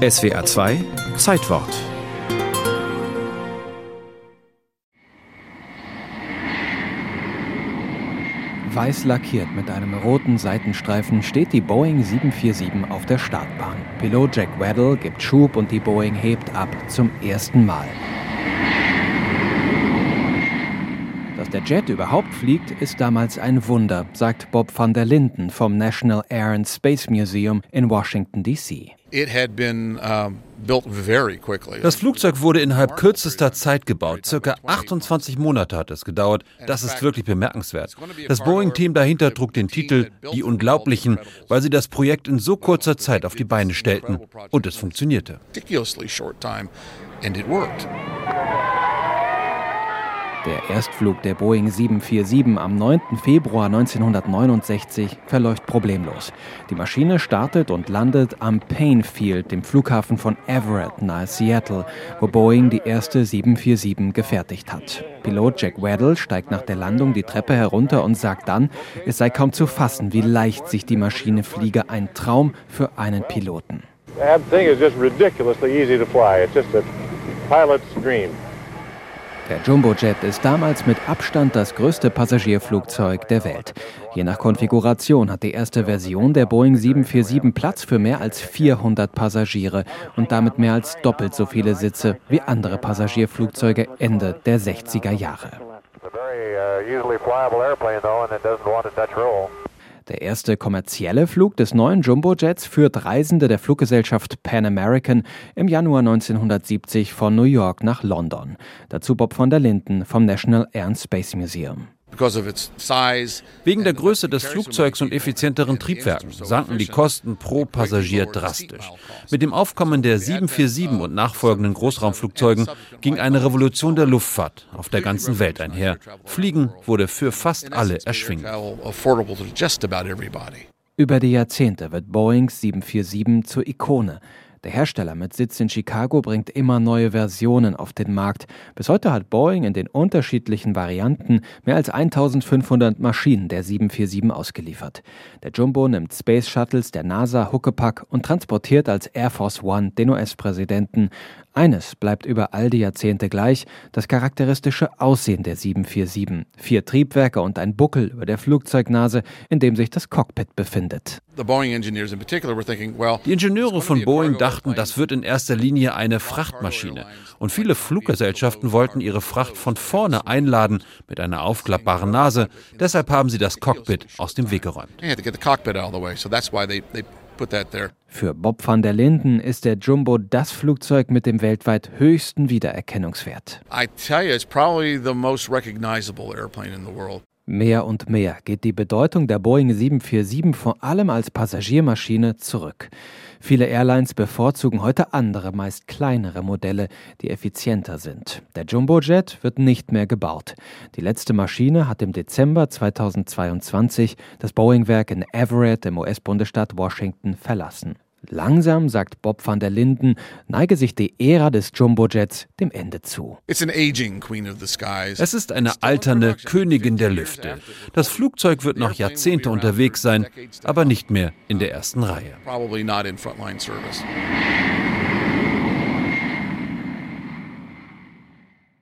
SWA 2 Zeitwort Weiß lackiert mit einem roten Seitenstreifen steht die Boeing 747 auf der Startbahn. Pilot Jack Weddle gibt Schub und die Boeing hebt ab zum ersten Mal. Der Jet überhaupt fliegt, ist damals ein Wunder, sagt Bob van der Linden vom National Air and Space Museum in Washington, D.C. Das Flugzeug wurde innerhalb kürzester Zeit gebaut. Circa 28 Monate hat es gedauert. Das ist wirklich bemerkenswert. Das Boeing-Team dahinter trug den Titel Die Unglaublichen, weil sie das Projekt in so kurzer Zeit auf die Beine stellten. Und es funktionierte. Der Erstflug der Boeing 747 am 9. Februar 1969 verläuft problemlos. Die Maschine startet und landet am Payne Field, dem Flughafen von Everett nahe Seattle, wo Boeing die erste 747 gefertigt hat. Pilot Jack Weddle steigt nach der Landung die Treppe herunter und sagt dann, es sei kaum zu fassen, wie leicht sich die Maschine fliege, ein Traum für einen Piloten. That thing is just ridiculously easy to fly. It's just a pilot's dream. Der Jumbojet ist damals mit Abstand das größte Passagierflugzeug der Welt. Je nach Konfiguration hat die erste Version der Boeing 747 Platz für mehr als 400 Passagiere und damit mehr als doppelt so viele Sitze wie andere Passagierflugzeuge Ende der 60er Jahre. Der erste kommerzielle Flug des neuen Jumbojets führt Reisende der Fluggesellschaft Pan American im Januar 1970 von New York nach London. Dazu Bob von der Linden vom National Air and Space Museum. Wegen der Größe des Flugzeugs und effizienteren Triebwerken sanken die Kosten pro Passagier drastisch. Mit dem Aufkommen der 747 und nachfolgenden Großraumflugzeugen ging eine Revolution der Luftfahrt auf der ganzen Welt einher. Fliegen wurde für fast alle erschwinglich. Über die Jahrzehnte wird Boeings 747 zur Ikone. Der Hersteller mit Sitz in Chicago bringt immer neue Versionen auf den Markt. Bis heute hat Boeing in den unterschiedlichen Varianten mehr als 1500 Maschinen der 747 ausgeliefert. Der Jumbo nimmt Space Shuttles der NASA Huckepack und transportiert als Air Force One den US-Präsidenten. Eines bleibt über all die Jahrzehnte gleich, das charakteristische Aussehen der 747. Vier Triebwerke und ein Buckel über der Flugzeugnase, in dem sich das Cockpit befindet. Die Ingenieure von Boeing dachten, das wird in erster Linie eine Frachtmaschine. Und viele Fluggesellschaften wollten ihre Fracht von vorne einladen mit einer aufklappbaren Nase. Deshalb haben sie das Cockpit aus dem Weg geräumt. Für Bob van der Linden ist der Jumbo das Flugzeug mit dem weltweit höchsten Wiedererkennungswert. Mehr und mehr geht die Bedeutung der Boeing 747 vor allem als Passagiermaschine zurück. Viele Airlines bevorzugen heute andere, meist kleinere Modelle, die effizienter sind. Der Jumbojet wird nicht mehr gebaut. Die letzte Maschine hat im Dezember 2022 das Boeing-Werk in Everett im US-Bundesstaat Washington verlassen. Langsam, sagt Bob van der Linden, neige sich die Ära des Jumbojets dem Ende zu. Es ist eine alternde Königin der Lüfte. Das Flugzeug wird noch Jahrzehnte unterwegs sein, aber nicht mehr in der ersten Reihe.